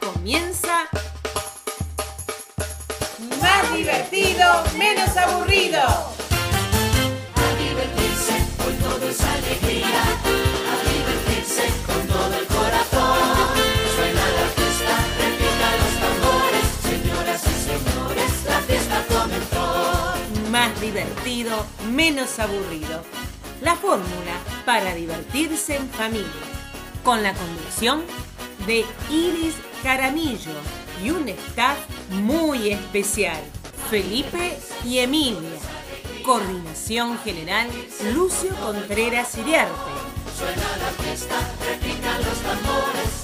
comienza Más divertido, menos aburrido. A divertirse, hoy todo es alegría. A divertirse con todo el corazón. Suena la fiesta, repica los tambores. Señoras y señores, la fiesta comenzó. Más divertido, menos aburrido. La fórmula para divertirse en familia. Con la conducción de Iris Caramillo y un staff muy especial. Felipe y Emilia. Coordinación General Lucio Contreras Iriarte. Suena la fiesta, los tambores.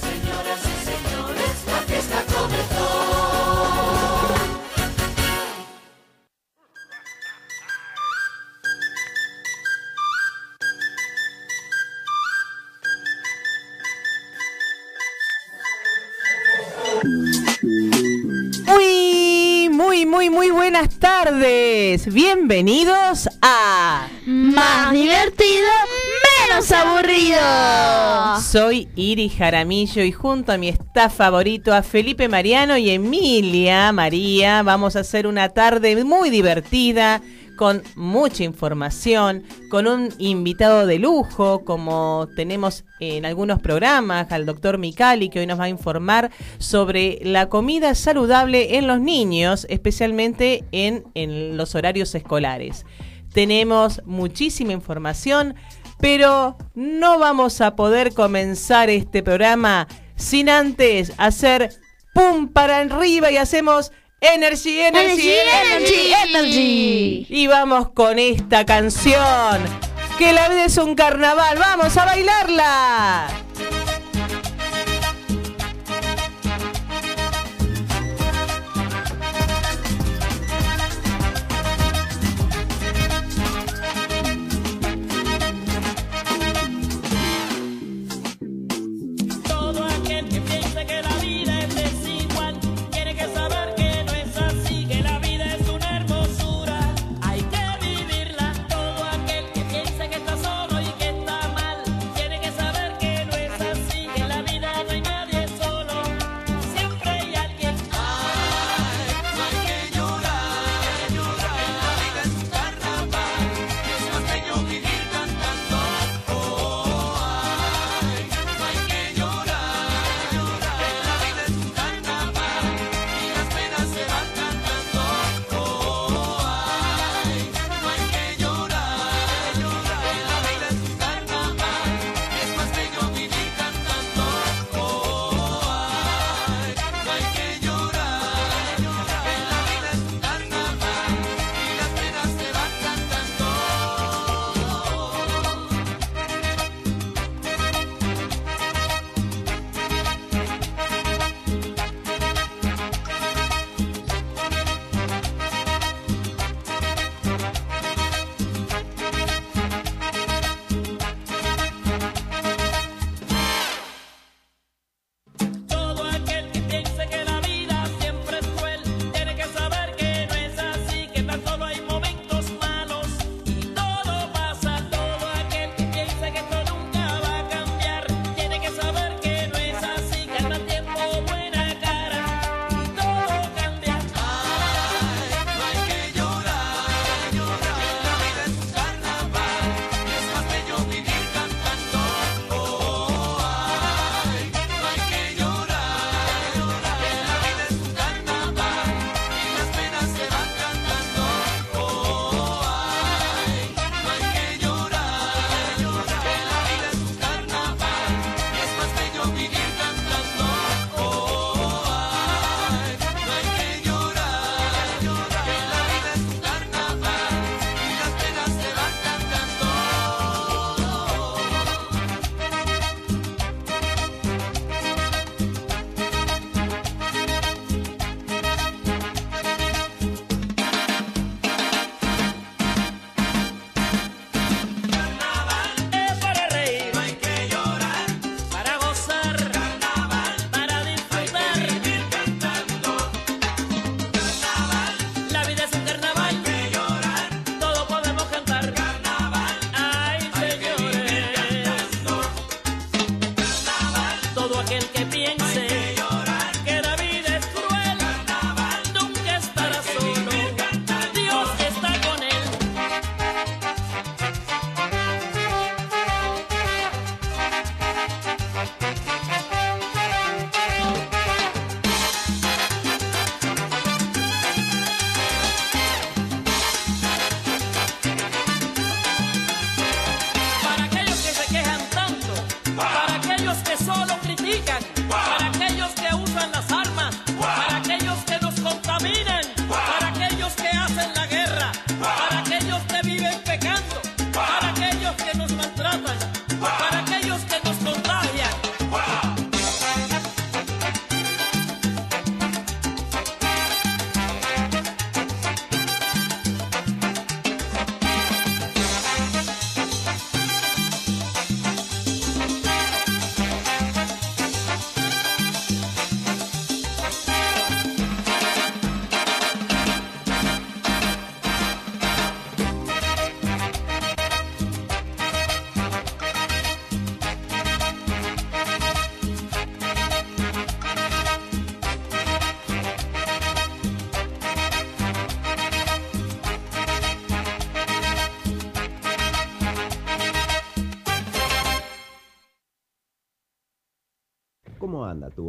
Buenas tardes. Bienvenidos a Más divertido, menos aburrido. Soy Iris Jaramillo y junto a mi staff favorito, a Felipe Mariano y Emilia María, vamos a hacer una tarde muy divertida con mucha información, con un invitado de lujo, como tenemos en algunos programas, al doctor Micali, que hoy nos va a informar sobre la comida saludable en los niños, especialmente en, en los horarios escolares. Tenemos muchísima información, pero no vamos a poder comenzar este programa sin antes hacer pum para arriba y hacemos energy, energy, Energy, energy, y vamos con esta canción. Que la vida es un carnaval. Vamos a bailarla.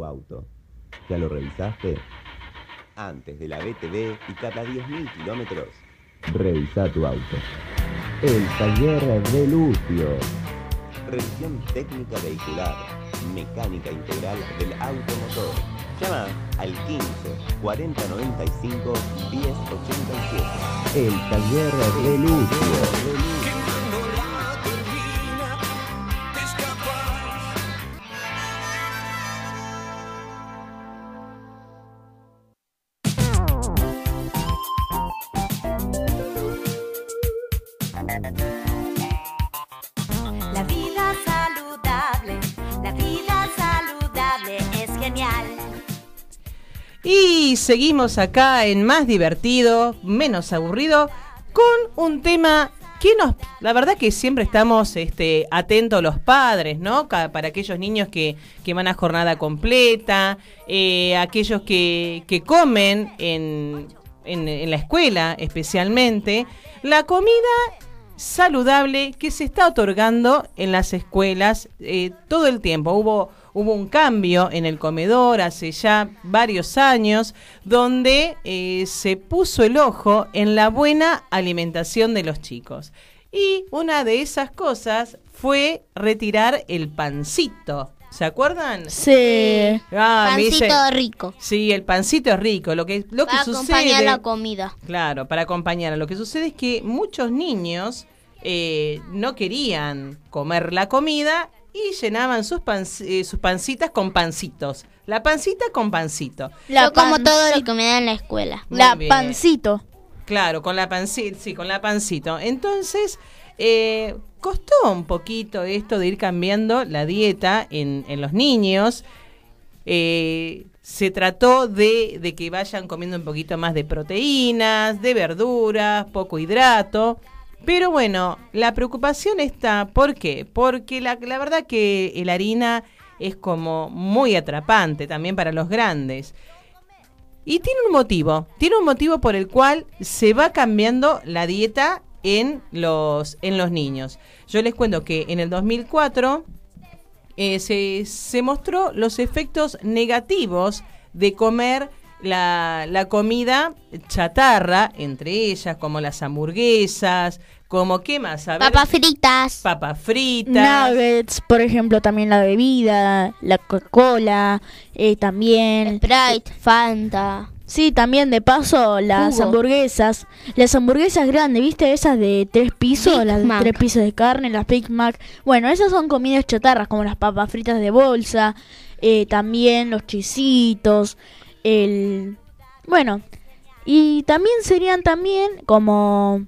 Auto? ¿Ya lo revisaste? Antes de la BTV y cada 10.000 kilómetros, revisa tu auto. El taller de Lucio. Revisión técnica vehicular, mecánica integral del automotor. Llama al 15 40 95 10 87. El taller de Lucio. La vida saludable, la vida saludable es genial. Y seguimos acá en más divertido, menos aburrido, con un tema que nos, la verdad que siempre estamos este, atentos los padres, ¿no? Para aquellos niños que, que van a jornada completa, eh, aquellos que, que comen en, en, en la escuela especialmente, la comida saludable que se está otorgando en las escuelas eh, todo el tiempo. Hubo, hubo un cambio en el comedor hace ya varios años donde eh, se puso el ojo en la buena alimentación de los chicos. Y una de esas cosas fue retirar el pancito. ¿Se acuerdan? Sí. Ah, me dice- Pancito rico. Sí, el pancito es rico. Lo que, lo Para que acompañar sucede. la comida. Claro, para acompañar. Lo que sucede es que muchos niños eh, no querían comer la comida y llenaban sus, panc- eh, sus pancitas con pancitos. La pancita con pancito. Yo como todo lo que me dan en la escuela. Muy La bien. pancito. Claro, con la pancita, sí, con la pancito. Entonces, eh, costó un poquito esto de ir cambiando la dieta en, en los niños. Eh, se trató de, de que vayan comiendo un poquito más de proteínas, de verduras, poco hidrato. Pero bueno, la preocupación está, ¿por qué? Porque la, la verdad que la harina es como muy atrapante también para los grandes. Y tiene un motivo, tiene un motivo por el cual se va cambiando la dieta en los, en los niños. Yo les cuento que en el 2004 eh, se, se mostró los efectos negativos de comer la, la comida chatarra, entre ellas como las hamburguesas, como qué más, a ver, Papas fritas. papas fritas. Nuggets, por ejemplo, también la bebida, la Coca-Cola, eh, también... Sprite, Fanta. Sí, también de paso las hamburguesas. Las hamburguesas grandes, ¿viste? Esas de tres pisos, Big las de Mac. tres pisos de carne, las Big Mac. Bueno, esas son comidas chatarras, como las papas fritas de bolsa, eh, también los chisitos, el... Bueno, y también serían también como...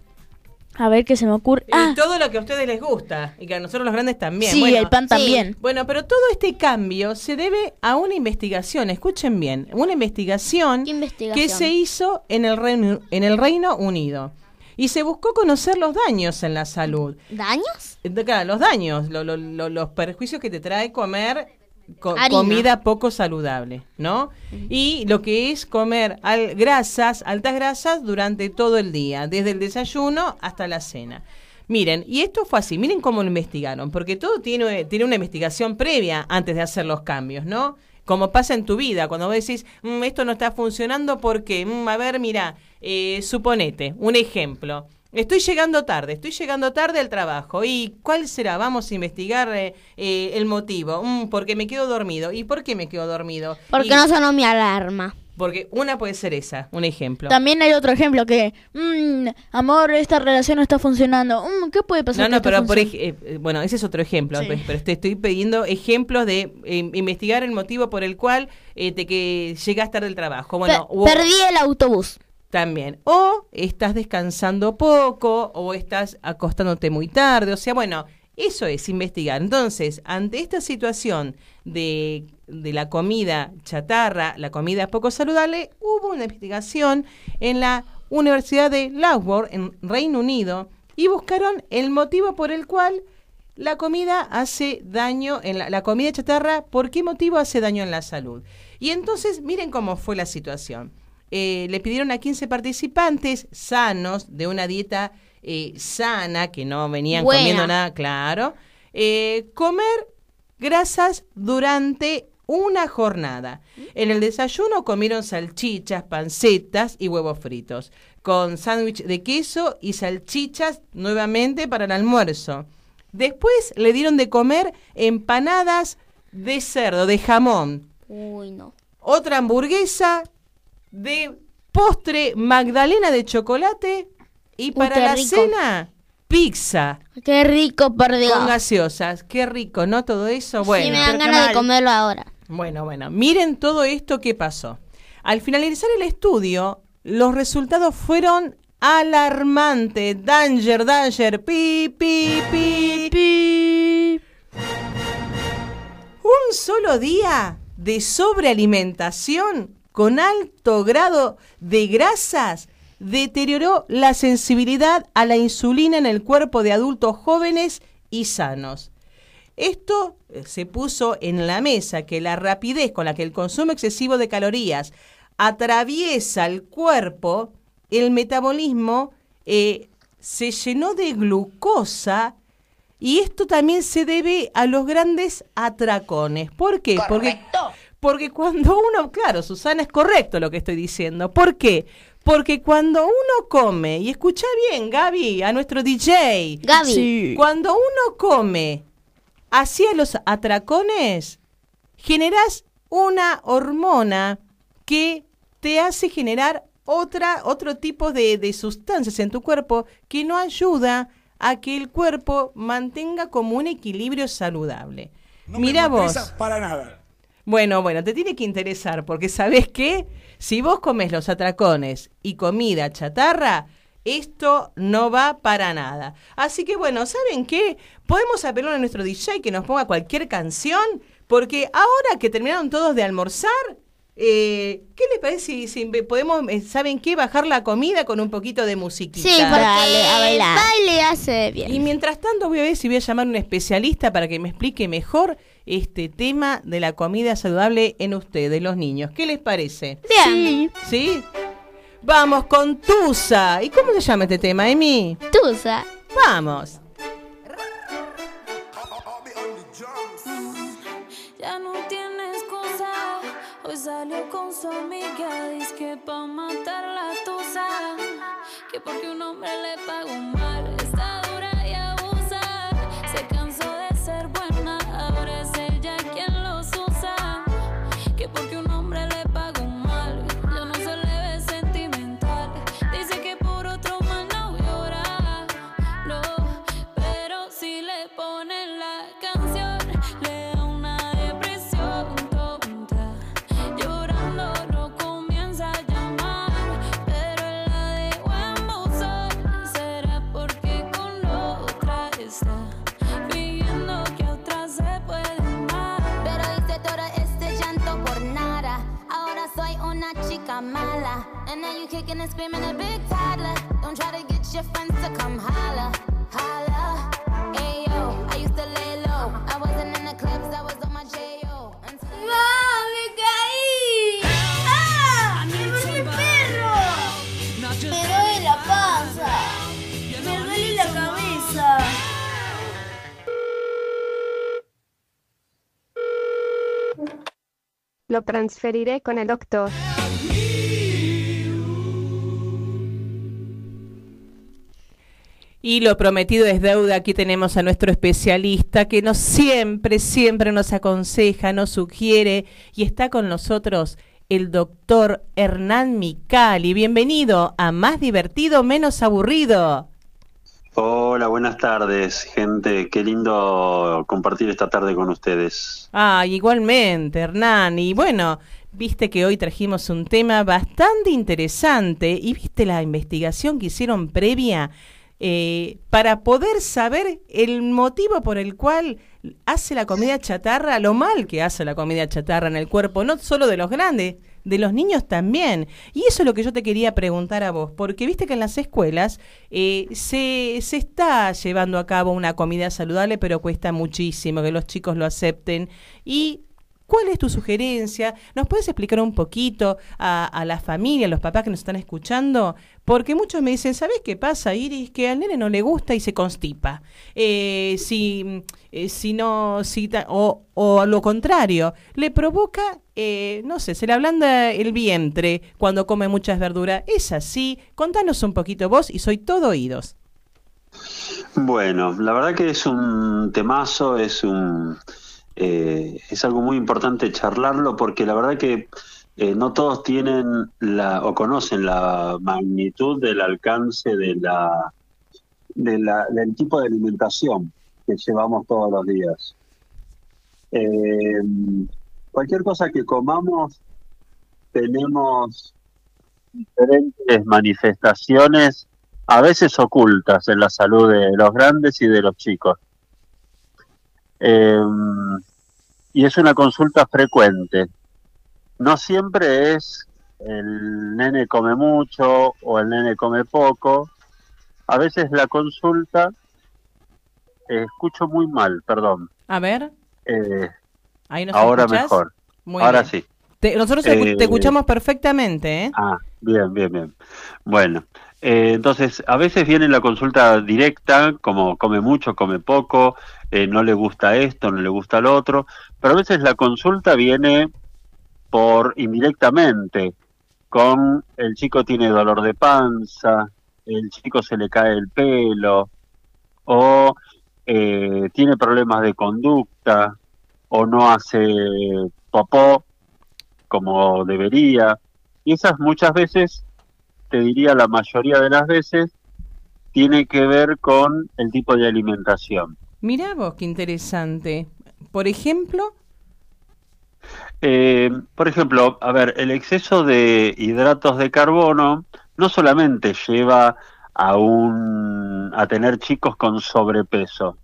A ver qué se me ocurre. Y Ah, todo lo que a ustedes les gusta y que a nosotros los grandes también. sí, Bueno, el pan sí. también. Bueno, pero todo este cambio se debe a una investigación, escuchen bien, una investigación, ¿Qué investigación? que se hizo en el, Reino, en el Reino Unido. Y se buscó conocer los daños en la salud. ¿Daños? Eh, Claro, los daños, lo- lo- lo- los perjuicios que te trae comer co- Harina. comida poco saludable, ¿no? Y lo que es comer al- grasas, altas grasas durante todo el día, desde el desayuno hasta la cena. Miren, y esto fue así, miren cómo lo investigaron, porque todo tiene, tiene una investigación previa antes de hacer los cambios, ¿no? Como pasa en tu vida, cuando vos decís, "Mm, esto no está funcionando porque, mm, a ver, mira, eh, suponete, un ejemplo. Estoy llegando tarde, estoy llegando tarde al trabajo. ¿Y cuál será? Vamos a investigar eh, eh, el motivo. Mm, porque me quedo dormido. ¿Y por qué me quedo dormido? Porque Y- no sonó mi alarma. Porque una puede ser esa, un ejemplo. También hay otro ejemplo que, mm, amor, esta relación no está funcionando. Mm, ¿Qué puede pasar? No, no, pero por eh, bueno, ese es otro ejemplo, Sí. pero te estoy pidiendo ejemplos de eh, investigar el motivo por el cual eh, te que llegas tarde al trabajo. Bueno, Pe- Perdí el autobús. También. O estás descansando poco, o estás acostándote muy tarde. O sea, bueno, eso es investigar. Entonces, ante esta situación de, de la comida chatarra, la comida poco saludable, hubo una investigación en la Universidad de Loughborough, en Reino Unido, y buscaron el motivo por el cual la comida hace daño en la, la comida chatarra, ¿por qué motivo hace daño en la salud? Y entonces, miren cómo fue la situación. Eh, le pidieron a 15 participantes sanos, de una dieta eh, sana, que no venían Buena. comiendo nada, claro, eh, comer grasas durante una jornada. En el desayuno comieron salchichas, pancetas y huevos fritos, con sándwich de queso y salchichas nuevamente para el almuerzo. Después le dieron de comer empanadas de cerdo, de jamón, Uy, no. otra hamburguesa de postre magdalena de chocolate y para la rico. cena pizza Qué rico, por Dios. con gaseosas. Qué rico, ¿no? Todo eso. Bueno, sí, me dan ganas de comerlo ahora. Bueno, bueno, miren todo esto que pasó. Al finalizar el estudio, los resultados fueron alarmantes. Danger, danger, pi, pi, pi, pi. Un solo día de sobrealimentación con alto grado de grasas deterioró la sensibilidad a la insulina en el cuerpo de adultos jóvenes y sanos. Esto eh, se puso en la mesa que la rapidez con la que el consumo excesivo de calorías atraviesa el cuerpo, el metabolismo eh, se llenó de glucosa y esto también se debe a los grandes atracones. ¿Por qué? Porque, porque cuando uno, claro, Susana, es correcto lo que estoy diciendo. ¿Por qué? Porque cuando uno come, y escucha bien, Gaby, a nuestro DJ, Gaby. cuando uno come hacia los atracones, generas una hormona que te hace generar otra, otro tipo de, de sustancias en tu cuerpo que no ayuda a que el cuerpo mantenga como un equilibrio saludable. Mira vos. Para nada. Bueno, bueno, te tiene que interesar porque sabes qué, si vos comes los atracones y comida chatarra, esto no va para nada. Así que bueno, ¿saben qué? Podemos apelar a nuestro DJ que nos ponga cualquier canción, porque ahora que terminaron todos de almorzar, eh, ¿qué les parece si, si podemos, eh, ¿saben qué? Bajar la comida con un poquito de musiquita. Sí, porque Dale, a el bailar. baile hace bien. Y mientras tanto voy a ver si voy a llamar a un especialista para que me explique mejor este tema de la comida saludable en ustedes, los niños. ¿Qué les parece? Bien. ¿Sí? Vamos con Tusa. ¿Y cómo se llama este tema, Emi? Tusa. Vamos. Ya no tiene excusa. Hoy salió con su amiga. Dice que pa' matar la tusa. Que porque un hombre le pagó mal. Está screaming a big toddler. Don't try to get your friends to come holla. Holla. Ayo, I used to lay low. I wasn't in the clubs, I was on my J.O. Until ¡Me caí! ¡Ah! ¡Me mordió el perro! ¡Me duele la panza! ¡Me duele la cabeza! Lo transferiré con el doctor. Y lo prometido es deuda. Aquí tenemos a nuestro especialista que nos siempre, siempre nos aconseja, nos sugiere y está con nosotros el doctor Hernán Micali. Bienvenido a Más Divertido, Menos Aburrido. Hola, buenas tardes, gente. Qué lindo compartir esta tarde con ustedes. Ah, igualmente, Hernán. Y bueno, viste que hoy trajimos un tema bastante interesante y viste la investigación que hicieron previa eh, para poder saber el motivo por el cual hace la comida chatarra, lo mal que hace la comida chatarra en el cuerpo, no solo de los grandes, de los niños también. Y eso es lo que yo te quería preguntar a vos, porque viste que en las escuelas eh, se, se está llevando a cabo una comida saludable, pero cuesta muchísimo que los chicos lo acepten. Y ¿Cuál es tu sugerencia? ¿Nos puedes explicar un poquito a, a la familia, a los papás que nos están escuchando? Porque muchos me dicen, ¿sabes qué pasa, Iris? Que al nene no le gusta y se constipa. Eh, si, eh, si no, si o, o lo contrario, le provoca, eh, no sé, se le ablanda el vientre cuando come muchas verduras. ¿Es así? Contanos un poquito vos y soy todo oídos. Bueno, la verdad que es un temazo, es un eh, es algo muy importante charlarlo porque la verdad que eh, no todos tienen la o conocen la magnitud del alcance de la, de la del tipo de alimentación que llevamos todos los días. Eh, cualquier cosa que comamos tenemos diferentes manifestaciones a veces ocultas en la salud de los grandes y de los chicos. Y es una consulta frecuente. No siempre es el nene come mucho o el nene come poco. A veces la consulta, eh, escucho muy mal, perdón. A ver, Eh, ahí nos ahora escuchás? mejor. Muy ahora bien. sí. Te- nosotros te Eh, escuchamos perfectamente, ¿eh? Ah, bien, bien, bien. Bueno, eh, entonces a veces viene la consulta directa, como come mucho, come poco, no le gusta esto, no le gusta lo otro, pero a veces la consulta viene por indirectamente, con el chico tiene dolor de panza, el chico se le cae el pelo, o eh, tiene problemas de conducta, o no hace popó como debería. Y esas muchas veces, te diría la mayoría de las veces, tiene que ver con el tipo de alimentación. Mirá vos, qué interesante. Por ejemplo, Eh, por ejemplo, a ver, el exceso de hidratos de carbono no solamente lleva a un a tener chicos con sobrepeso,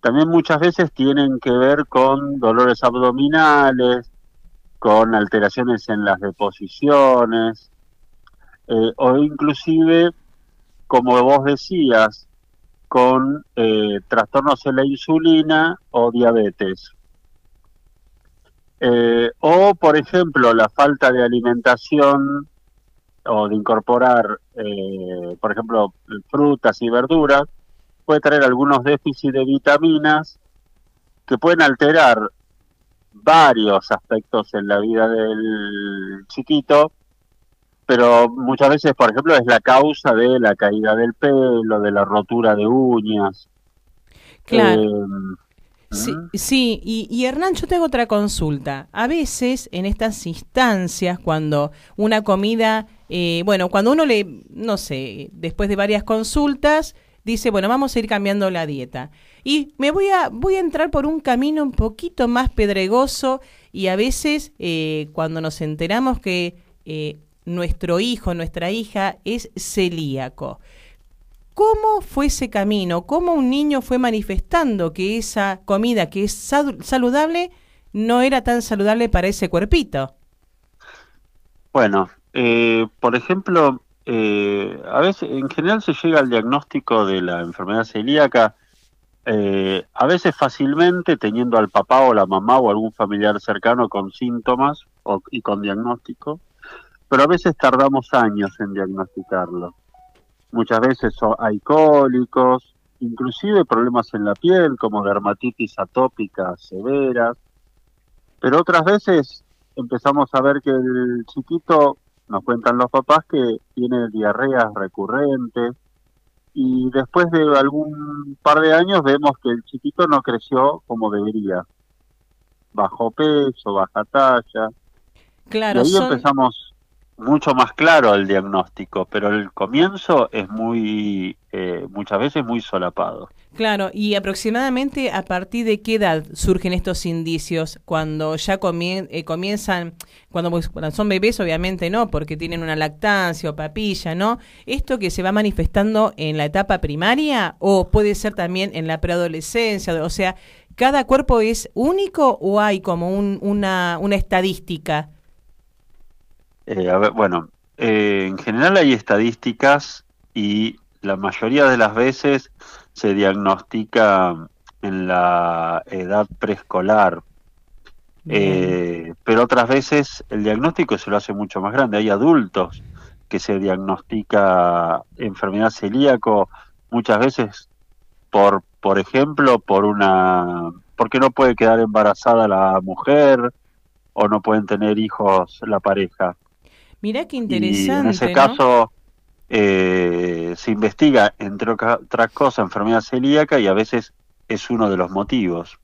también muchas veces tienen que ver con dolores abdominales, con alteraciones en las deposiciones, eh, o inclusive, como vos decías, con eh, trastornos en la insulina o diabetes. Eh, o, por ejemplo, la falta de alimentación o de incorporar, eh, por ejemplo, frutas y verduras, puede traer algunos déficits de vitaminas que pueden alterar varios aspectos en la vida del chiquito, pero muchas veces, por ejemplo, es la causa de la caída del pelo, de la rotura de uñas. Claro. Eh, Sí, sí, y, y Hernán, yo te hago otra consulta. A veces en estas instancias, cuando una comida, eh, bueno, cuando uno le, no sé, después de varias consultas, dice, bueno, vamos a ir cambiando la dieta. Y me voy a, voy a entrar por un camino un poquito más pedregoso y a veces eh, cuando nos enteramos que eh, nuestro hijo, nuestra hija es celíaco. ¿Cómo fue ese camino? ¿Cómo un niño fue manifestando que esa comida que es sal- saludable no era tan saludable para ese cuerpito? Bueno, eh, por ejemplo, eh, a veces, en general se llega al diagnóstico de la enfermedad celíaca, eh, a veces fácilmente teniendo al papá o la mamá o algún familiar cercano con síntomas o- y con diagnóstico, pero a veces tardamos años en diagnosticarlo. Muchas veces hay cólicos, inclusive problemas en la piel como dermatitis atópica severas, pero otras veces empezamos a ver que el chiquito, nos cuentan los papás, que tiene diarreas recurrentes y después de algún par de años vemos que el chiquito no creció como debería. Bajó peso, baja talla. Claro, y ahí son- empezamos mucho más claro el diagnóstico, pero el comienzo es muy, eh, muchas veces muy solapado. Claro, y aproximadamente a partir de qué edad surgen estos indicios cuando ya comien- eh, comienzan, cuando, pues, cuando son bebés obviamente no, porque tienen una lactancia o papilla, ¿no? Esto que se va manifestando en la etapa primaria o puede ser también en la preadolescencia, o sea, ¿cada cuerpo es único o hay como un- una, una estadística? Eh, a ver, bueno, eh, en general hay estadísticas y la mayoría de las veces se diagnostica en la edad preescolar. Eh, pero otras veces el diagnóstico se lo hace mucho más grande. Hay adultos que se diagnostica enfermedad celíaco muchas veces por, por ejemplo, por una, porque no puede quedar embarazada la mujer o no pueden tener hijos la pareja. Mirá qué Y interesante. en ese ¿no? caso eh, se investiga, entre otras cosas, enfermedad celíaca y a veces es uno de los motivos.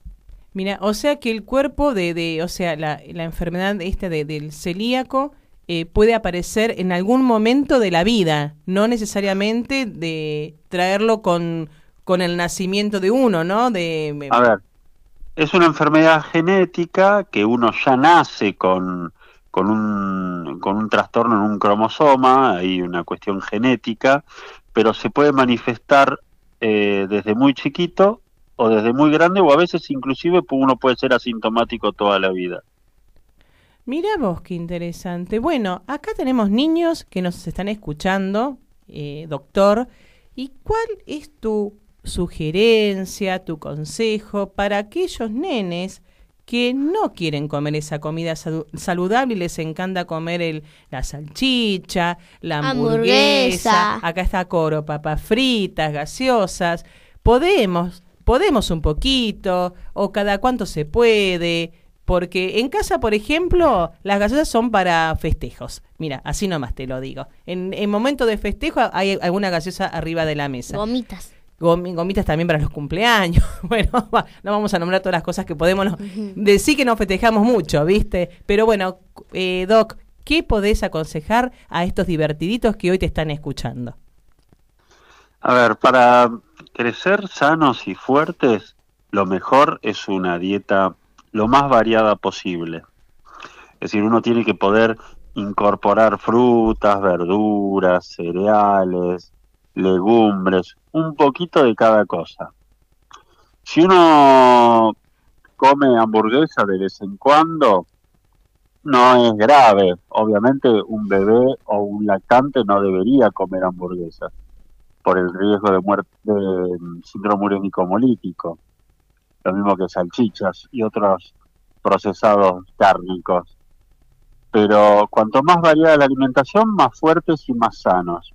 Mira, o sea que el cuerpo de, de o sea, la, la enfermedad esta de- del celíaco eh, puede aparecer en algún momento de la vida, no necesariamente de traerlo con, con el nacimiento de uno, ¿no? De, A ver, es una enfermedad genética que uno ya nace con, con, un, con un trastorno en un cromosoma, hay una cuestión genética, pero se puede manifestar eh, desde muy chiquito o desde muy grande o a veces inclusive uno puede ser asintomático toda la vida. Mira vos qué interesante. Bueno, acá tenemos niños que nos están escuchando, eh, doctor. ¿Y cuál es tu sugerencia, tu consejo para aquellos nenes que no quieren comer esa comida salu- saludable y les encanta comer el, la salchicha, la hamburguesa, Hamburguesa. acá está coro, papas fritas, gaseosas. Podemos, podemos un poquito, o cada cuánto se puede, porque en casa, por ejemplo, las gaseosas son para festejos. Mira, así nomás te lo digo. En, en momento de festejo hay alguna gaseosa arriba de la mesa. Gomitas. Gomi- gomitas también para los cumpleaños. Bueno, va, no vamos a nombrar todas las cosas que podemos no- decir que nos festejamos mucho, ¿viste? Pero bueno, eh, Doc, ¿qué podés aconsejar a estos divertiditos que hoy te están escuchando? A ver, para crecer sanos y fuertes, lo mejor es una dieta lo más variada posible. Es decir, uno tiene que poder incorporar frutas, verduras, cereales, legumbres, un poquito de cada cosa. Si uno come hamburguesa de vez en cuando, no es grave. Obviamente un bebé o un lactante no debería comer hamburguesas por el riesgo de muerte de mm, síndrome urémico hemolítico, lo mismo que salchichas y otros procesados cárnicos. Pero cuanto más variada la alimentación, más fuertes y más sanos.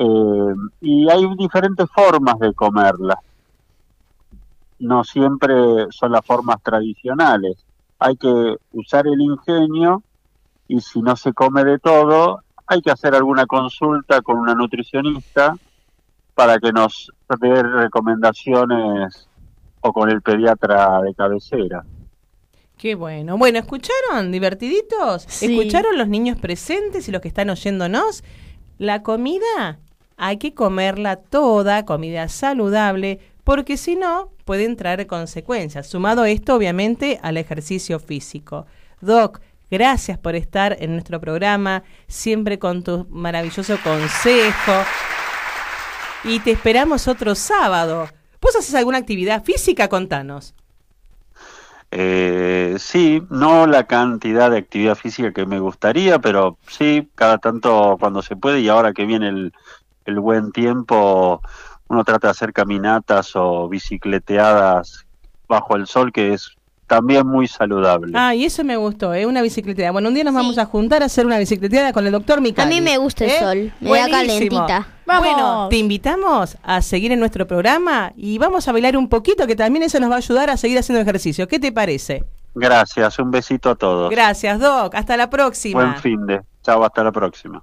Eh, y hay diferentes formas de comerla. No siempre son las formas tradicionales. Hay que usar el ingenio y si no se come de todo, hay que hacer alguna consulta con una nutricionista para que nos dé recomendaciones o con el pediatra de cabecera. Qué bueno. Bueno, ¿escucharon, divertiditos? Sí. ¿Escucharon los niños presentes y los que están oyéndonos? La comida hay que comerla toda, comida saludable, porque si no, pueden traer consecuencias. Sumado esto, obviamente, al ejercicio físico. Doc, gracias por estar en nuestro programa, siempre con tu maravilloso consejo. Y te esperamos otro sábado. ¿Vos haces alguna actividad física? Contanos. Eh, sí, no la cantidad de actividad física que me gustaría, pero sí, cada tanto cuando se puede y ahora que viene el, el buen tiempo, uno trata de hacer caminatas o bicicleteadas bajo el sol, que es también muy saludable. Ah, y eso me gustó, ¿eh? Una bicicleteada. Bueno, un día nos vamos a juntar a hacer una bicicleteada con el doctor Micali. A mí me gusta el ¿Eh? sol, me da Buenísimo. calentita. Bueno, te invitamos a seguir en nuestro programa y vamos a bailar un poquito, que también eso nos va a ayudar a seguir haciendo ejercicio. ¿Qué te parece? Gracias, un besito a todos. Gracias, Doc. Hasta la próxima. Buen fin de. Chao, hasta la próxima.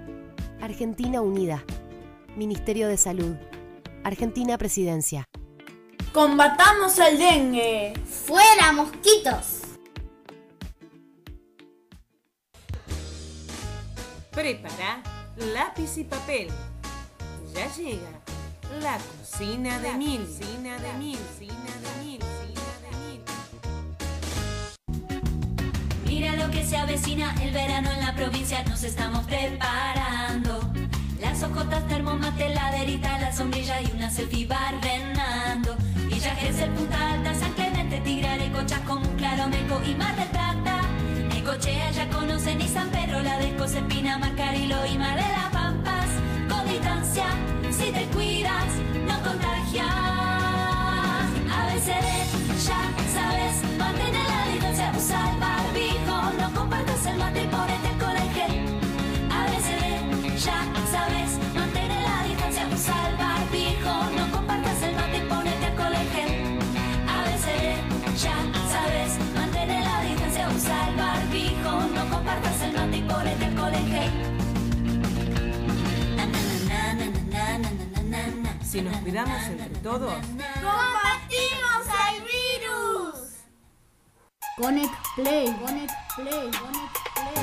Argentina Unida. Ministerio de Salud. Argentina Presidencia. Combatamos el dengue. ¡Fuera, mosquitos! Prepara lápiz y papel. Ya llega La cocina de mil. Cocina de mil. Cocina de mil. Mira lo que se avecina, el verano en la provincia nos estamos preparando. Las hojotas, termomate, laderita, la sombrilla y una selfie barrenando. Villa Gesell, Punta Alta, San Clemente, Tigre, Chascomún, Claro, Meco y Mar del Plata. Necochea ya conocen y San Pedro, la de Espina, Macarilo y Mar de las Pampas. Con distancia, apartas el y pones. Si nos cuidamos entre todos, combatimos al virus. Connect Play, Connect Play, Connect Play.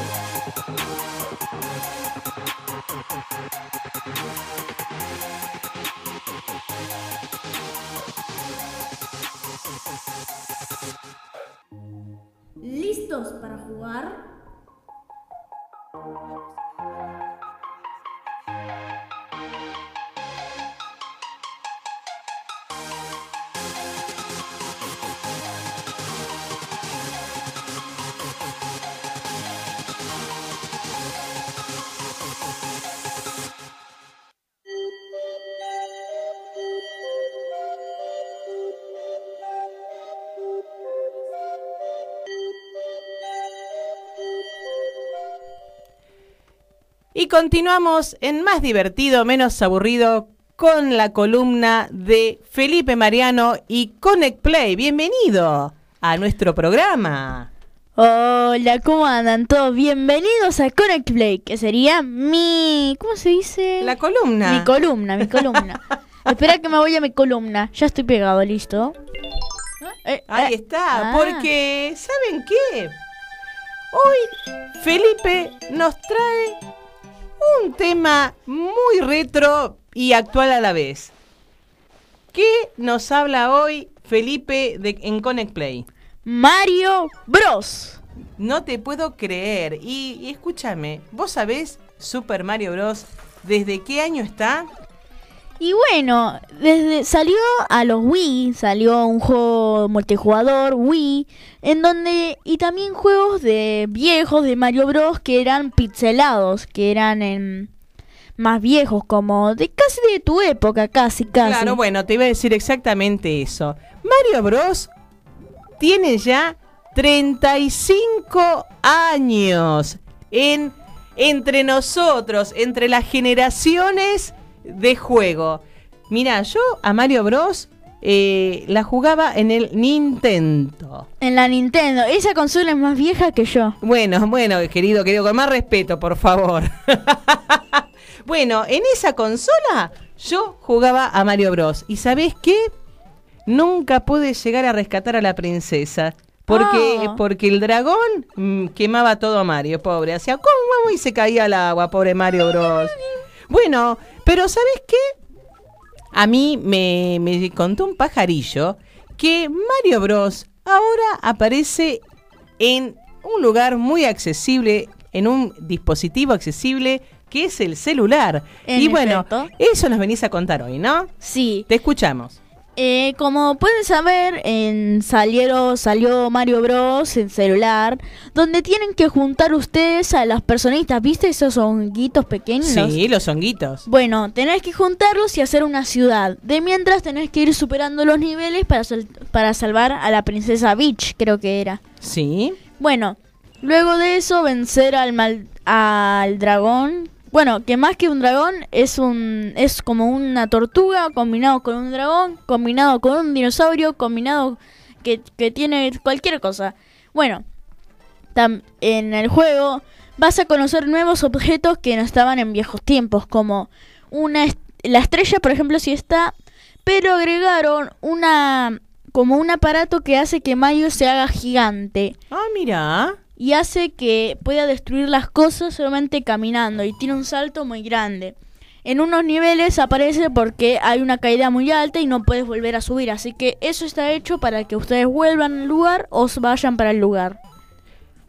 ¿Listos para jugar? Thank you. Y continuamos en más divertido, menos aburrido, con la columna de Felipe Mariano y Connect Play. Bienvenido a nuestro programa. Hola, ¿cómo andan todos? Bienvenidos a Connect Play, que sería mi... ¿Cómo se dice? La columna. Mi columna, mi columna. Espera que me voy a mi columna. Ya estoy pegado, ¿listo? Eh, Ahí eh, está, ah. porque ¿saben qué? Hoy Felipe nos trae un tema muy retro y actual a la vez. ¿Qué nos habla hoy Felipe de, en Connect Play? Mario Bros. No te puedo creer. Y, y escúchame, ¿vos sabés Super Mario Bros. desde qué año está? Y bueno, desde salió a los Wii, salió un juego multijugador Wii, en donde y también juegos de viejos de Mario Bros que eran pixelados, que eran en más viejos como de casi de tu época, casi casi. Claro, bueno, te iba a decir exactamente eso. Mario Bros. tiene ya 35 años en, entre nosotros, entre las generaciones de juego. Mira, yo a Mario Bros. eh, la jugaba en el Nintendo. En la Nintendo, esa consola es más vieja que yo. Bueno, bueno, querido, querido, con más respeto, por favor. bueno, en esa consola yo jugaba a Mario Bros. ¿Y sabés qué? Nunca pude llegar a rescatar a la princesa. Porque, Ah. porque el dragón mm, quemaba todo a Mario, pobre. Hacía como y se caía al agua, pobre Mario Bros. Bueno, pero ¿sabés qué? A mí me, me contó un pajarillo que Mario Bros. ahora aparece en un lugar muy accesible, en un dispositivo accesible que es el celular. En y bueno, eso nos venís a contar hoy, ¿no? Sí. Te escuchamos. Eh, como pueden saber, en salieron, salió Mario Bros. en celular, donde tienen que juntar ustedes a las personitas, ¿viste? Esos honguitos pequeños. Sí, los honguitos. Bueno, tenés que juntarlos y hacer una ciudad. De mientras tenés que ir superando los niveles para, sal- para salvar a la princesa Peach, creo que era. Sí. Bueno, luego de eso vencer al mal al dragón. Bueno, que más que un dragón es un es como una tortuga combinado con un dragón, combinado con un dinosaurio, combinado que, que tiene cualquier cosa. Bueno, en el juego vas a conocer nuevos objetos que no estaban en viejos tiempos, como una est- la estrella, por ejemplo, sí está, pero agregaron una como un aparato que hace que Mario se haga gigante. Ah, mira. Y hace que pueda destruir las cosas solamente caminando y tiene un salto muy grande. en unos niveles aparece porque hay una caída muy alta y no puedes volver a subir. Así que eso está hecho para que ustedes vuelvan al lugar o vayan para el lugar.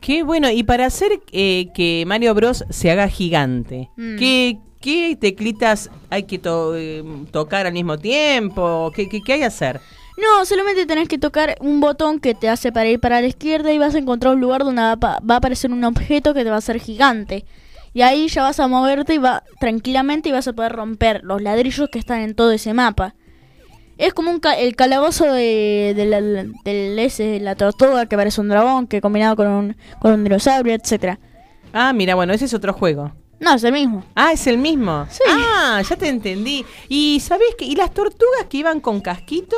Qué bueno, y para hacer eh, que Mario Bros se haga gigante, Mm. ¿qué, qué teclitas hay que to- eh, tocar al mismo tiempo? ¿Qué, qué, qué hay que hacer? No, solamente tenés que tocar un botón que te hace para ir para la izquierda y vas a encontrar un lugar donde va, va a aparecer un objeto que te va a hacer gigante. Y ahí ya vas a moverte y va tranquilamente y vas a poder romper los ladrillos que están en todo ese mapa. Es como un ca- el calabozo de, de la, del ese, de la tortuga que parece un dragón que combinado con un, con un dinosaurio, etcétera. Ah, mira, bueno, ese es otro juego. No, es el mismo. Ah, es el mismo. Ah, ya te entendí. ¿Y sabés qué? ¿Y las tortugas que iban con casquito?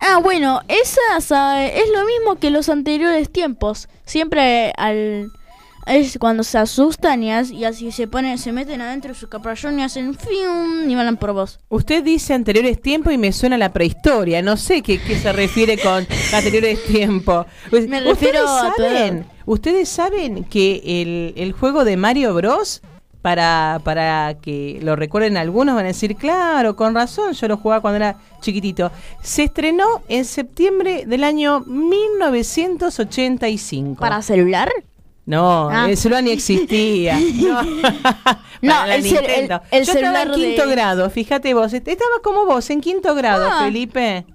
Ah, bueno, esas ah, es lo mismo que los anteriores tiempos. Siempre al es cuando se asustan y, as- y así se ponen, se meten adentro de su caparazón y hacen fium y van por vos. Usted dice anteriores tiempos y me suena a la prehistoria. No sé qué, qué se refiere con anteriores tiempos. Pues, Me refiero ¿Ustedes a saben. ¿Ustedes saben que el, el juego de Mario Bros. Para, para que lo recuerden algunos van a decir, claro, con razón, yo lo jugaba cuando era chiquitito. Se estrenó en septiembre del año 1985. ¿Para celular? No, Ah. el celular ni existía. No, No, el el- el Yo estaba en celular quinto de- grado, fíjate vos. est- Estaba como vos, en quinto grado, Ah. Felipe.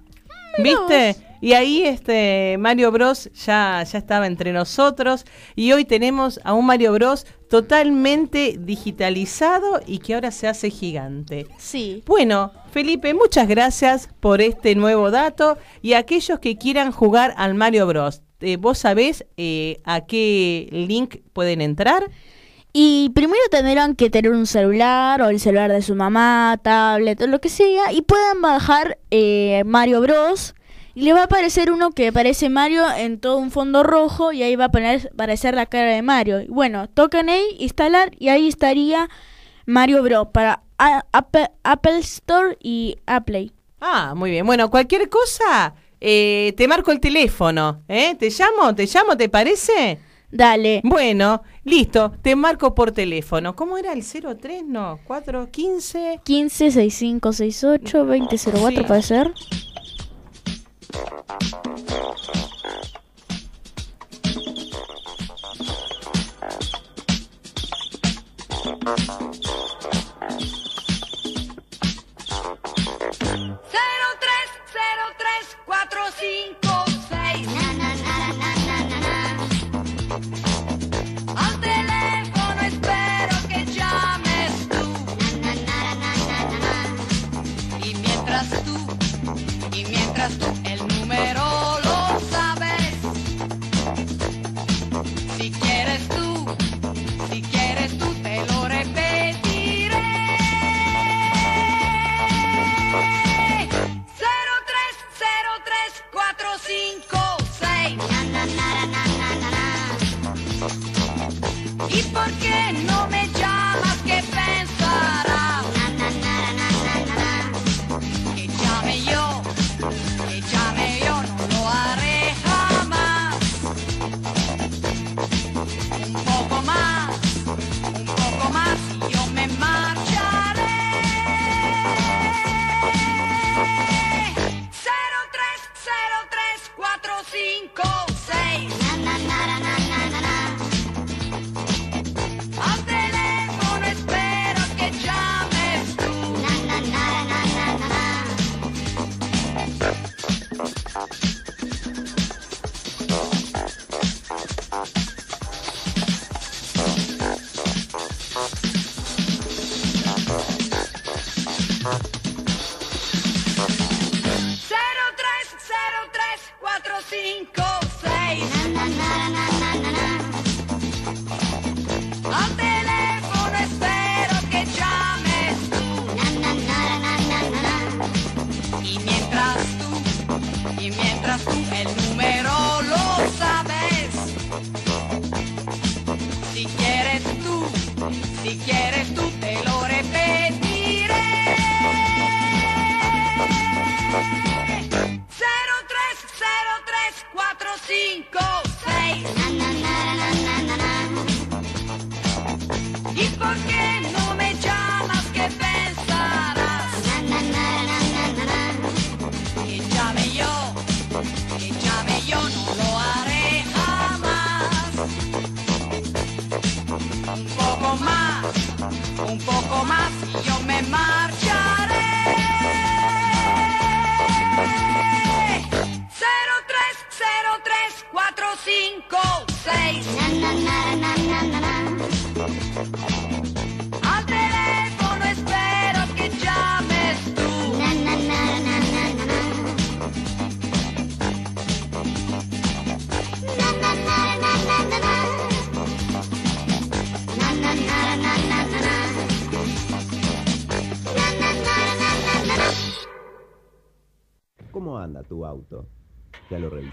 ¿Viste? Y ahí este Mario Bros ya, ya estaba entre nosotros y hoy tenemos a un Mario Bros totalmente digitalizado y que ahora se hace gigante. Sí. Bueno, Felipe, muchas gracias por este nuevo dato y aquellos que quieran jugar al Mario Bros. eh, ¿Vos sabés eh, a qué link pueden entrar? Y primero tendrán que tener un celular o el celular de su mamá, tablet o lo que sea y puedan bajar eh, Mario Bros. Y le va a aparecer uno que parece Mario en todo un fondo rojo y ahí va a poner, aparecer la cara de Mario. Y bueno, tocan ahí, instalar y ahí estaría Mario Bros. para a- Apple, Apple Store y Apple. Ah, muy bien. Bueno, cualquier cosa, eh, te marco el teléfono. ¿eh? ¿Te llamo? ¿Te llamo? ¿Te parece? Dale. Bueno, listo, te marco por teléfono. ¿Cómo era el 03? No, 415. 15 65 68 2004 Sí. puede ser. なんだなんだ。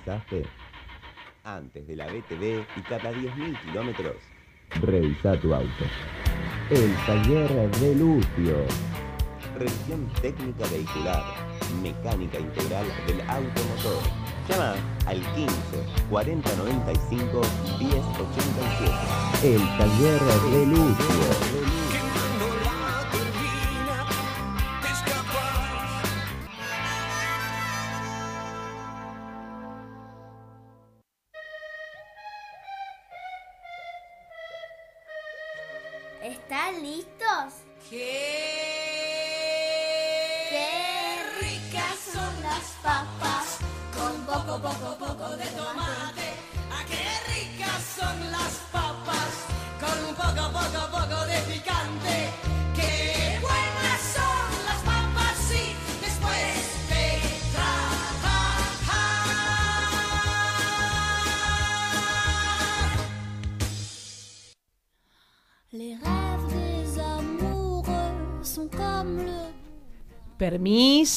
Revisaste? Antes de la BTV y cada 10.000 kilómetros, revisa tu auto. El taller de Lucio. Revisión técnica vehicular, mecánica integral del automotor. Llama al 15 40 95 10 87. El taller de Lucio.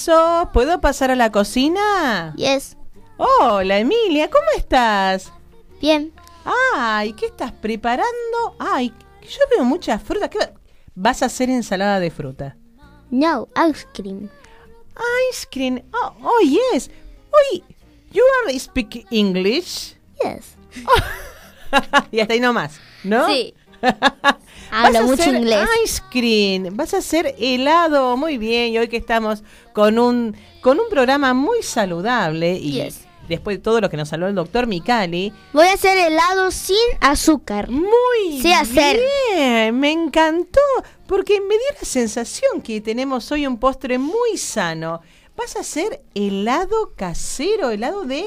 Permiso, ¿puedo pasar a la cocina? Yes. Hola, Emilia, ¿cómo estás? Bien. Ay, ¿qué estás preparando? Ay, yo veo muchas frutas. ¿Qué va- vas a hacer ensalada de fruta? No, ice cream. Ice cream. Oh, oh yes. Oye, you are speak English? Yes. y hasta ahí nomás, ¿no? Sí. Vas Hablo a mucho hacer inglés. Ice cream. Vas a hacer helado. Muy bien. Y hoy que estamos con un, con un programa muy saludable. Y Yes. después de todo lo que nos habló el doctor Micali. Voy a hacer helado sin azúcar. Muy Sé hacer. bien. Me encantó. Porque me dio la sensación que tenemos hoy un postre muy sano. Vas a hacer helado casero, helado de,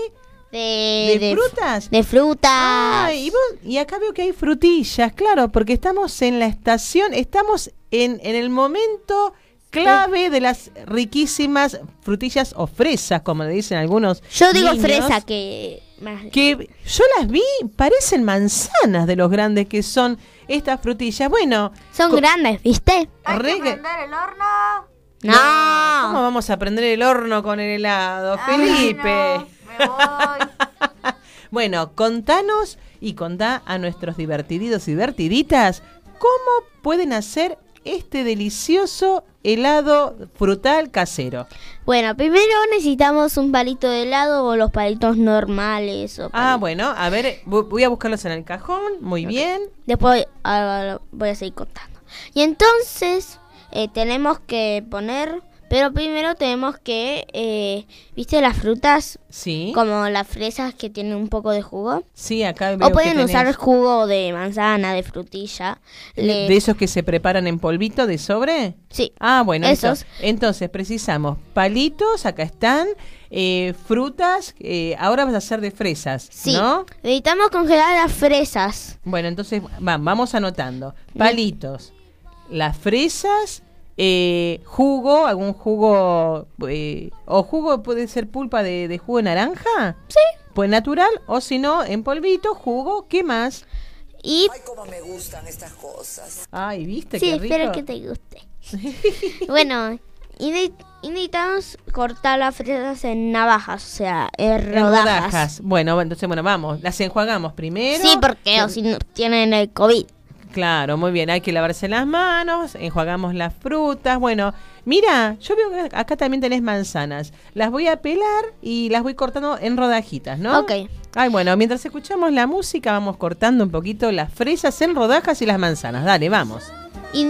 De, de frutas. De frutas. Ay, y, vos- y acá veo que hay frutillas, claro, porque estamos en la estación, estamos en, en el momento clave de las riquísimas frutillas o fresas, como le dicen algunos. Yo digo niños, fresa que... más- Que yo las vi, parecen manzanas de los grandes que son estas frutillas. Bueno, Son grandes, ¿viste? re- el horno? No. ¿Cómo vamos a prender el horno con el helado, Felipe? bueno, contanos y contá a nuestros divertiditos y divertiditas cómo pueden hacer este delicioso helado frutal casero. Bueno, primero necesitamos un palito de helado o los palitos normales. O Ah, bueno, a ver, vo- voy a buscarlos en el cajón, muy bien. Después ah, voy a seguir contando. Y entonces eh, tenemos que poner, pero primero tenemos que, eh, ¿viste las frutas? Sí. Como las fresas que tienen un poco de jugo. Sí, acá veo O pueden que usar tenés jugo de manzana, de frutilla. Le- de esos que se preparan en polvito de sobre. Sí. Ah, bueno, Esos. eso. Entonces precisamos palitos, acá están, eh, frutas, eh, ahora vas a hacer de fresas, Sí. ¿no? Necesitamos congelar las fresas. Bueno, entonces va- vamos anotando. Palitos, las fresas, eh, jugo, algún jugo, eh, o jugo puede ser pulpa de, de jugo de naranja. Sí. Pues natural, o si no, en polvito, jugo, ¿qué más? Y Ay, cómo me gustan estas cosas. Ay, ¿viste sí, qué rico? espero que te guste. bueno, y, ne- y necesitamos cortar las fresas en navajas, o sea, en En rodajas. Bueno, entonces, bueno, vamos, las enjuagamos primero. Sí, porque o si no tienen el COVID. Claro, muy bien, hay que lavarse las manos, enjuagamos las frutas. Bueno, mira, yo veo que acá también tenés manzanas. Las voy a pelar y las voy cortando en rodajitas, ¿no? Ok. Ay, bueno, mientras escuchamos la música vamos cortando un poquito las fresas en rodajas y las manzanas. Dale, vamos. Y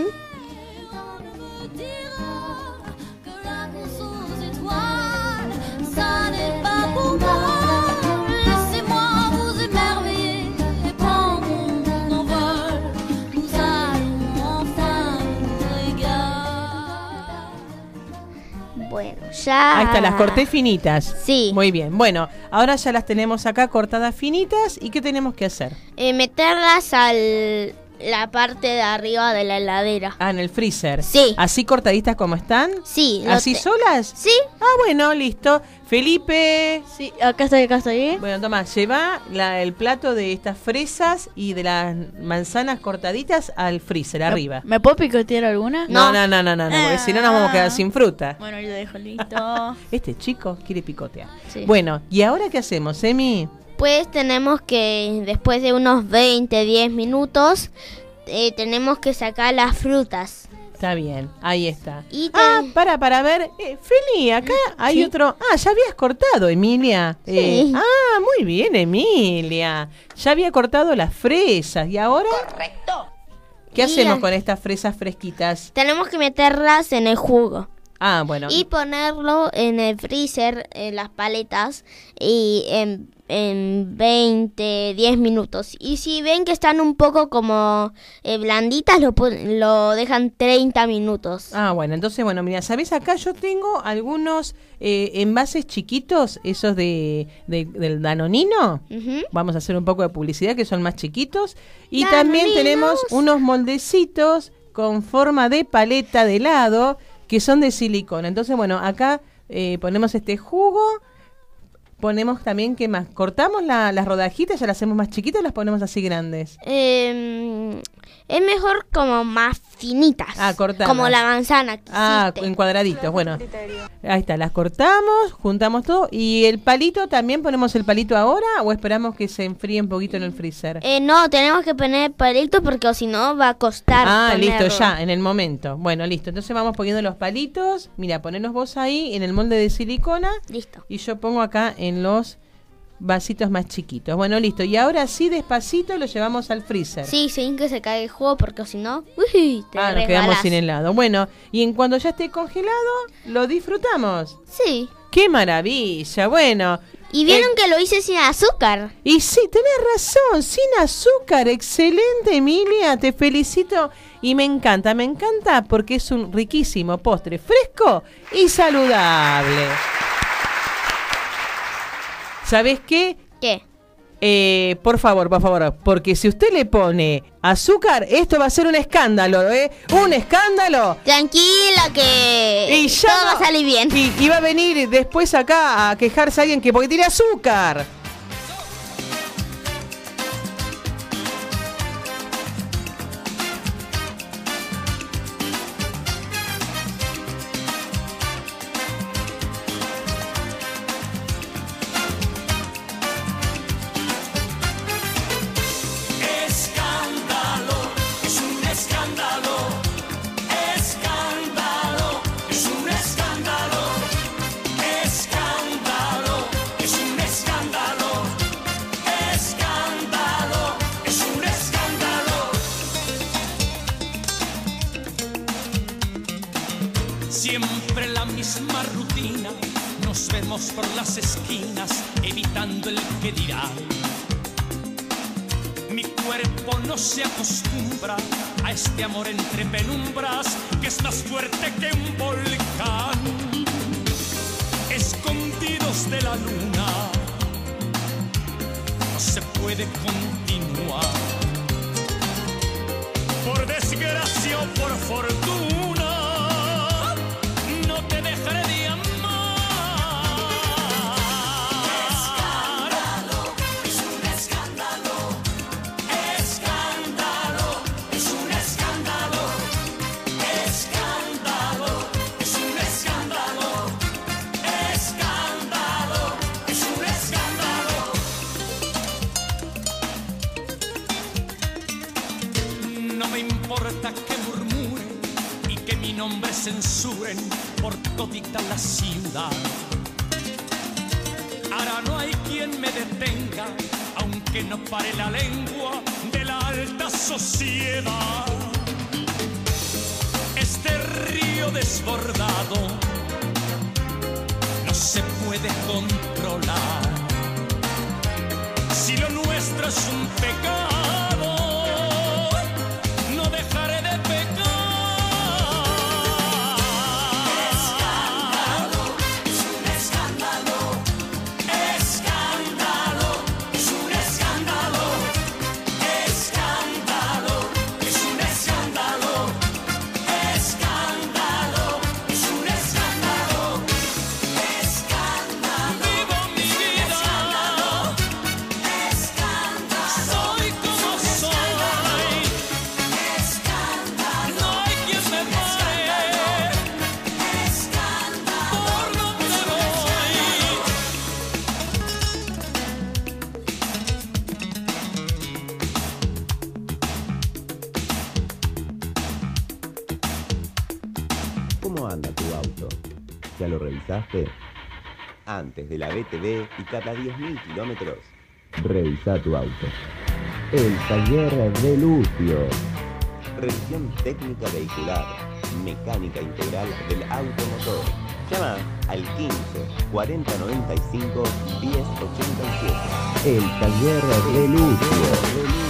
bueno, ya. Ahí está, las corté finitas. Sí. Muy bien. Bueno, ahora ya las tenemos acá cortadas finitas. ¿Y qué tenemos que hacer? Eh, meterlas al, la parte de arriba de la heladera. Ah, en el freezer. Sí. ¿Así cortaditas como están? Sí. ¿Así te- solas? Sí. Ah, bueno, listo. Felipe. Sí, acá estoy, acá estoy. Bueno, toma, lleva la- el plato de estas fresas y de las manzanas cortaditas al freezer, arriba. ¿Me puedo picotear alguna? No, no, no, no, no, no, porque si no nos vamos a quedar sin fruta. Bueno, yo lo dejo listo. Este chico quiere picotear. Sí. Bueno, ¿y ahora qué hacemos, Emi? Pues tenemos que, después de unos 20, 10 minutos, eh, tenemos que sacar las frutas. Está bien, ahí está. Y Ah, para, para ver. Eh, Feli, acá hay Sí. otro. Ah, ya habías cortado, Emilia. Eh, Sí. ah, muy bien, Emilia. Ya había cortado las fresas. ¿Y ahora? Correcto. ¿Qué Y hacemos la- con estas fresas fresquitas? Tenemos que meterlas en el jugo. Ah, bueno. Y ponerlo en el freezer, en las paletas, y en, en 20, 10 minutos. Y si ven que están un poco como eh, blanditas, lo, lo dejan 30 minutos. Ah, bueno, entonces, bueno, mira, ¿sabes? Acá yo tengo algunos eh, envases chiquitos, esos de, de- del Danonino. Vamos a hacer un poco de publicidad, que son más chiquitos. Y también tenemos unos moldecitos con forma de paleta de helado, que son de silicona. Entonces, bueno, acá eh, ponemos este jugo. Ponemos también, ¿qué más? Cortamos la- las rodajitas, ya las hacemos más chiquitas o las ponemos así grandes. Em, es mejor como más finitas. Ah, cortadas. Como la manzana. que Ah, hiciste. en cuadraditos, bueno. Ahí está, las cortamos, juntamos todo. ¿Y el palito también ponemos el palito ahora o esperamos que se enfríe un poquito en el freezer? Eh, no, tenemos que poner palitos porque o si no va a costar. Ah, listo, ya, en el momento. Bueno, listo. Entonces vamos poniendo los palitos. Mira, ponenos vos ahí en el molde de silicona. Listo. Y yo pongo acá en los vasitos más chiquitos. Bueno, listo. Y ahora sí, despacito lo llevamos al freezer. Sí, sin que se caiga el jugo porque si no, uy, te Ah, nos quedamos sin helado. Bueno, y en cuando ya esté congelado, lo disfrutamos. Sí. ¡Qué maravilla! Bueno. Y vieron que lo hice sin azúcar. Y sí, tenés razón, sin azúcar. Excelente, Emilia. Te felicito. Y me encanta, me encanta porque es un riquísimo postre fresco y saludable. ¿Sabés qué? ¿Qué? Eh, por favor, por favor, porque si usted le pone azúcar, esto va a ser un escándalo, ¿eh? ¡Un escándalo! Tranquila que Y ya todo va a salir bien. Y, y va a venir después acá a quejarse alguien que porque tiene azúcar. Se puede controlar. Si lo nuestro es un pecado, BTV y cada 10.000 kilómetros, revisa tu auto. El taller de Lucio. Revisión técnica vehicular, mecánica integral del automotor. Llama al 15 40 95 10 87. El taller de Lucio.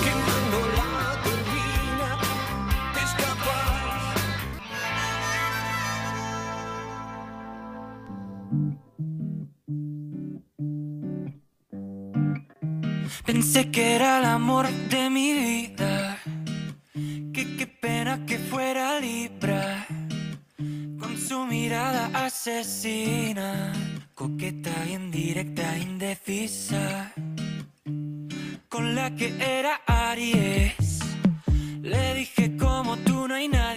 Que era el amor de mi vida. Que qué pena que fuera Libra. Con su mirada asesina. Coqueta, indirecta, indecisa. Con la que era Aries. Le dije como tú no hay nadie.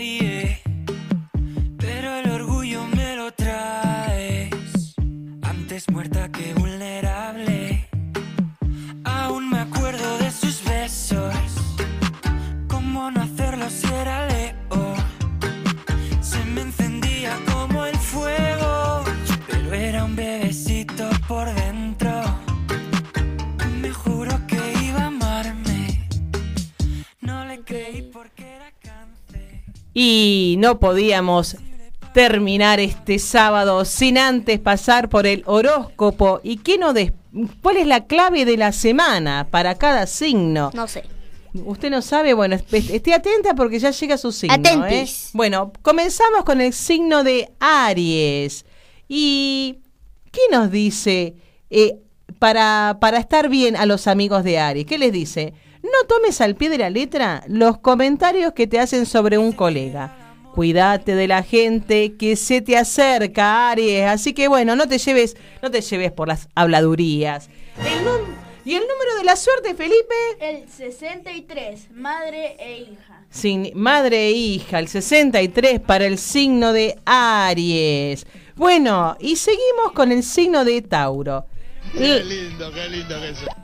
Y no podíamos terminar este sábado sin antes pasar por el horóscopo. ¿Y qué no des- cuál es la clave de la semana para cada signo? No sé. ¿Usted no sabe? Bueno, esté atenta porque ya llega su signo. Atentis. ¿eh? Bueno, comenzamos con el signo de Aries. ¿Y qué nos dice eh, para, para estar bien a los amigos de Aries? ¿Qué les dice? No tomes al pie de la letra los comentarios que te hacen sobre un colega. Cuídate de la gente que se te acerca, Aries. Así que bueno, no te lleves, no te lleves por las habladurías. El ¿Y el número de la suerte, Felipe? El 63, madre e hija. Sin madre e hija, el 63 para el signo de Aries. Bueno, y seguimos con el signo de Tauro. Qué lindo, qué lindo que es.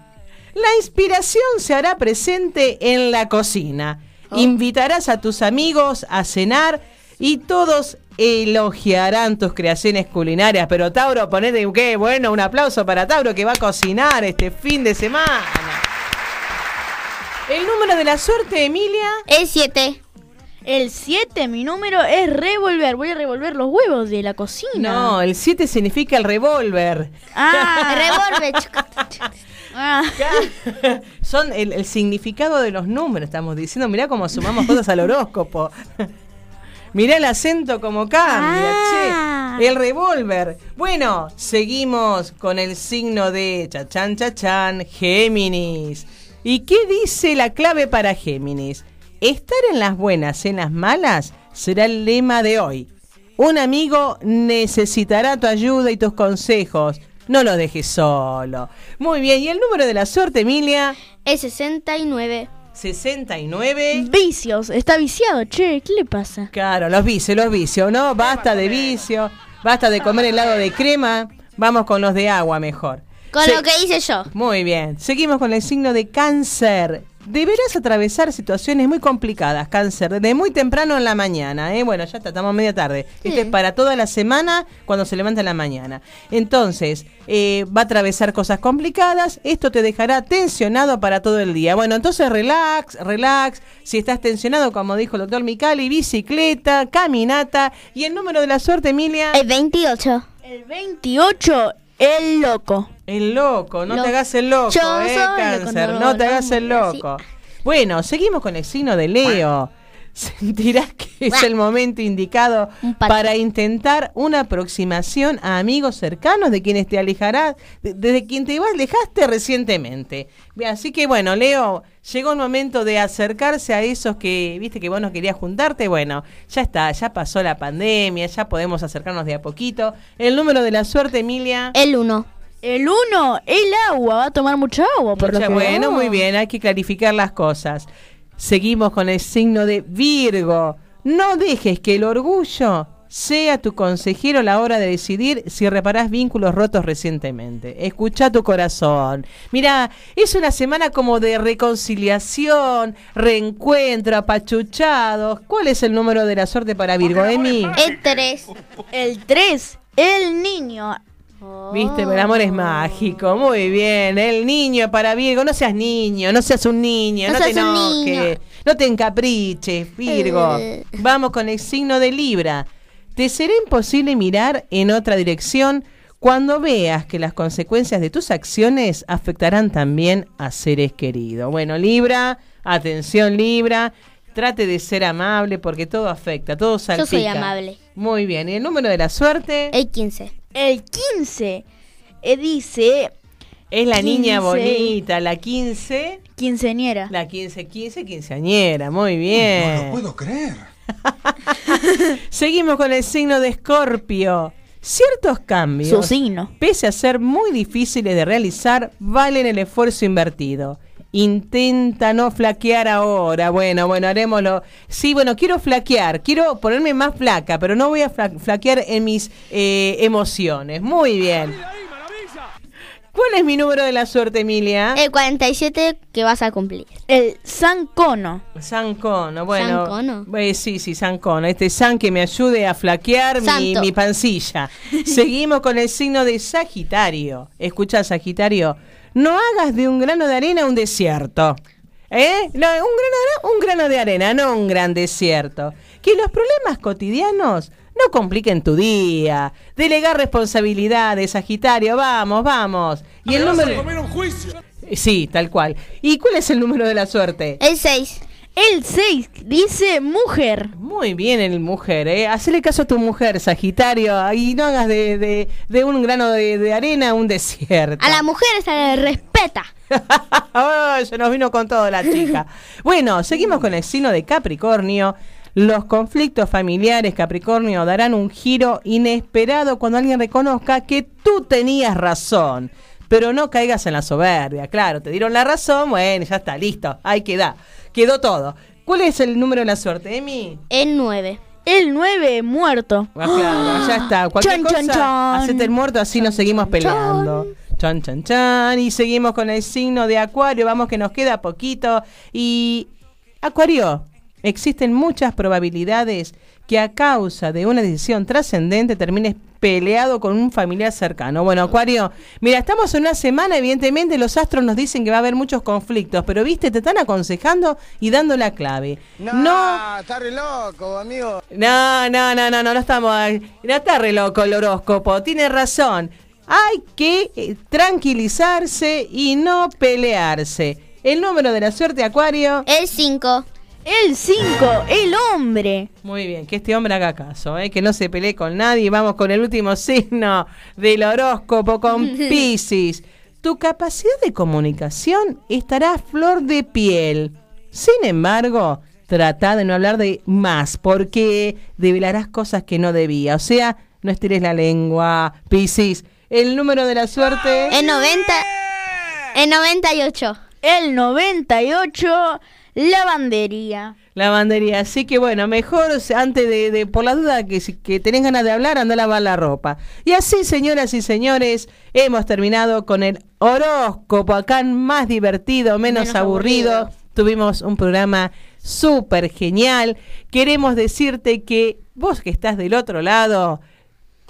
La inspiración se hará presente en la cocina. Invitarás a tus amigos a cenar y todos elogiarán tus creaciones culinarias. Pero Tauro, ponete qué bueno, un aplauso para Tauro que va a cocinar este fin de semana. El número de la suerte, Emilia. El 7. El 7, mi número es revolver. Voy a revolver los huevos de la cocina. No, el 7 significa el revólver. Ah, Revolver. Ah. Son el, el significado de los números, estamos diciendo. Mirá cómo sumamos cosas al horóscopo. Mirá el acento como cambia, Ah. che. El revólver. Bueno, seguimos con el signo de chachán, chachán, Géminis. ¿Y qué dice la clave para Géminis? Estar en las buenas, en las malas, será el lema de hoy. Un amigo necesitará tu ayuda y tus consejos. No lo dejes solo. Muy bien, ¿y el número de la suerte, Emilia? Es 69. 69. Vicios, está viciado, che, ¿qué le pasa? Claro, los vicios, los vicios, ¿no? Basta de vicio, basta de comer helado de crema, vamos con los de agua mejor. Con Se- lo que hice yo. Muy bien, seguimos con el signo de cáncer. Deberás atravesar situaciones muy complicadas, cáncer, desde muy temprano en la mañana, ¿eh? Bueno, ya está, estamos media tarde. Esto es para toda la semana cuando se levanta en la mañana. Entonces, eh, va a atravesar cosas complicadas, esto te dejará tensionado para todo el día. Bueno, entonces relax, relax. Si estás tensionado, como dijo el doctor Micali, bicicleta, caminata. ¿Y el número de la suerte, Emilia? El 28. El 28, el loco. El loco, no Lo- te hagas el loco, Yo eh, soy loco, cáncer, no, no, te no, hagas el no, loco. Bueno, seguimos con el signo de Leo. Sentirás que es el momento indicado para intentar una aproximación a amigos cercanos de quienes te alejarás, de- desde quien te alejaste recientemente. Así que bueno, Leo, llegó el momento de acercarse a esos que, viste que vos no querías juntarte. Bueno, ya está, ya pasó la pandemia, ya podemos acercarnos de a poquito. El número de la suerte, Emilia. El 1. El 1, el agua, va a tomar mucha agua, por lo Mucha- que bueno, veo. muy bien, hay que clarificar las cosas. Seguimos con el signo de Virgo. No dejes que el orgullo sea tu consejero a la hora de decidir si reparás vínculos rotos recientemente. Escucha tu corazón. Mira, es una semana como de reconciliación, reencuentro, apachuchados. ¿Cuál es el número de la suerte para Virgo, Emi? El 3. El 3, El niño. Viste, el amor es mágico. Muy bien. El niño para Virgo. No seas niño, no seas un niño, no, No te enojes. No te encapriches, Virgo. Eh. Vamos con el signo de Libra. Te será imposible mirar en otra dirección cuando veas que las consecuencias de tus acciones afectarán también a seres queridos. Bueno, Libra, atención Libra, trate de ser amable porque todo afecta, todo salpica. Yo soy amable. Muy bien, ¿y el número de la suerte? El 15. El 15 eh, dice Es la niña 15. bonita, la 15. quinceñera. La 15, 15, quinceañera, muy bien. No lo puedo creer. Seguimos con el signo de Escorpio. Ciertos cambios, Su signo. pese a ser muy difíciles de realizar, valen el esfuerzo invertido. Intenta no flaquear ahora. Bueno, bueno, haremoslo. Sí, bueno, quiero flaquear, quiero ponerme más flaca, pero no voy a fla- flaquear en mis eh, emociones. Muy bien. ¿Cuál es mi número de la suerte, Emilia? El 47 que vas a cumplir. El San Cono. San Cono, bueno. San Cono. eh, sí, sí, San Cono. Este San que me ayude a flaquear mi, mi pancilla. Seguimos con el signo de Sagitario. Escucha, Sagitario. No hagas de un grano de arena un desierto. ¿Eh? No, un, grano de, arena- un grano de arena, no un gran desierto. Que los problemas cotidianos no compliquen tu día. Delegar responsabilidades, Sagitario. Vamos, vamos. Y el número. Sí, tal cual. ¿Y cuál es el número de la suerte? El 6. El 6 dice mujer. Muy bien, el mujer, ¿eh? Hacele caso a tu mujer, Sagitario, y no hagas de, de- de un grano de, de arena un desierto. A la mujer se le respeta. Se nos vino con todo la chica. Bueno, seguimos con el signo de Capricornio. Los conflictos familiares, Capricornio, darán un giro inesperado cuando alguien reconozca que tú tenías razón. Pero no caigas en la soberbia, claro, te dieron la razón, bueno, ya está, listo, ahí queda, quedó todo. ¿Cuál es el número de la suerte, Emi? El 9. El 9 muerto. Ah, claro, ya está. Cualquier Chan, cosa, chan, chan. hacete el muerto, así nos seguimos peleando. Chan, chan, chan. Y seguimos con el signo de Acuario. Vamos que nos queda poquito. Y Acuario, existen muchas probabilidades que a causa de una decisión trascendente termines peleado con un familiar cercano. Bueno, Acuario, mira, estamos en una semana, evidentemente los astros nos dicen que va a haber muchos conflictos, pero viste, te están aconsejando y dando la clave. no está re loco, amigo. no, no, no, no, no, no estamos. No está re loco el horóscopo, tiene razón. Hay que eh, tranquilizarse y no pelearse. El número de la suerte, Acuario. El 5. El 5, el hombre. Muy bien, que este hombre haga caso, ¿eh? que no se pelee con nadie. Vamos con el último signo del horóscopo, con Pisces. Tu capacidad de comunicación estará a flor de piel. Sin embargo, trata de no hablar de más, porque develarás cosas que no debía. O sea, no estires la lengua, Pisces. El número de la suerte. El 90. El 98. El 98, lavandería. Lavandería. Así que bueno, mejor antes de, de- por la duda que, si- que tenés ganas de hablar, anda a lavar la ropa. Y así, señoras y señores, hemos terminado con el horóscopo acá más divertido, menos, Menos aburrido. aburrido. Tuvimos un programa súper genial. Queremos decirte que vos que estás del otro lado,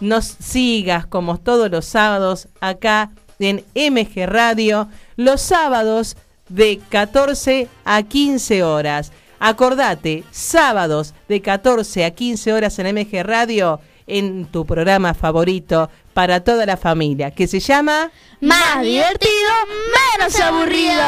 nos sigas como todos los sábados acá en MG Radio, los sábados de 14 a 15 horas. Acordate, sábados de 14 a 15 horas en MG Radio, en tu programa favorito para toda la familia, que se llama Más divertido, menos aburrido.